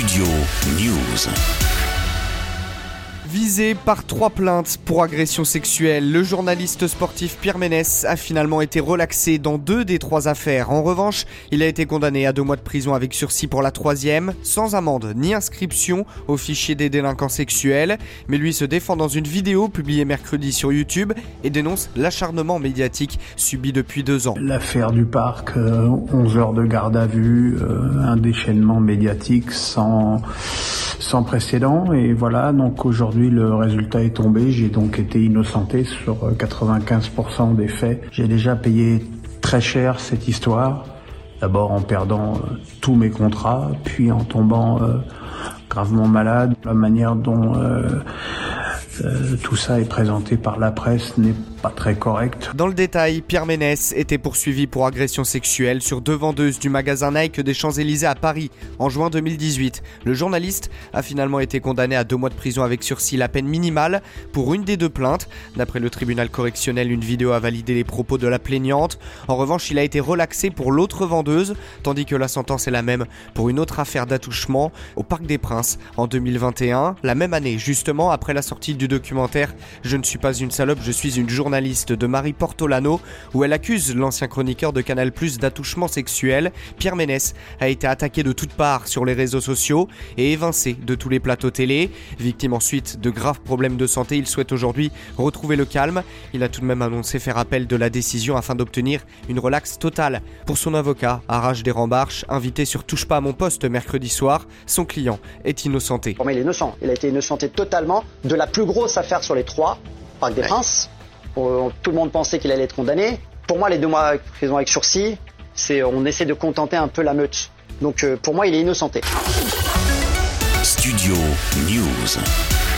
Studio News. Visé par trois plaintes pour agression sexuelle, le journaliste sportif Pierre Ménès a finalement été relaxé dans deux des trois affaires. En revanche, il a été condamné à deux mois de prison avec sursis pour la troisième, sans amende ni inscription au fichier des délinquants sexuels. Mais lui se défend dans une vidéo publiée mercredi sur YouTube et dénonce l'acharnement médiatique subi depuis deux ans. L'affaire du parc, 11 euh, heures de garde à vue, euh, un déchaînement médiatique sans sans précédent. Et voilà, donc aujourd'hui le résultat est tombé. J'ai donc été innocenté sur 95% des faits. J'ai déjà payé très cher cette histoire. D'abord en perdant euh, tous mes contrats, puis en tombant euh, gravement malade. La manière dont euh, tout ça est présenté par la presse n'est pas très correct. Dans le détail, Pierre Ménès était poursuivi pour agression sexuelle sur deux vendeuses du magasin Nike des Champs-Élysées à Paris en juin 2018. Le journaliste a finalement été condamné à deux mois de prison avec sursis, la peine minimale pour une des deux plaintes. D'après le tribunal correctionnel, une vidéo a validé les propos de la plaignante. En revanche, il a été relaxé pour l'autre vendeuse, tandis que la sentence est la même pour une autre affaire d'attouchement au Parc des Princes en 2021, la même année, justement après la sortie du documentaire Je ne suis pas une salope, je suis une journaliste de Marie Portolano, où elle accuse l'ancien chroniqueur de Canal Plus d'attouchement sexuel. Pierre Ménès a été attaqué de toutes parts sur les réseaux sociaux et évincé de tous les plateaux télé. Victime ensuite de graves problèmes de santé, il souhaite aujourd'hui retrouver le calme. Il a tout de même annoncé faire appel de la décision afin d'obtenir une relaxe totale. Pour son avocat, Arrache des Rembarches, invité sur Touche pas à mon poste mercredi soir, son client est innocenté. il est innocent. Il a été innocenté totalement de la plus grosse affaire sur les trois, Parc des Princes, tout le monde pensait qu'il allait être condamné. Pour moi, les deux mois de prison avec sursis, c'est on essaie de contenter un peu la meute. Donc euh, pour moi, il est innocenté. Studio News.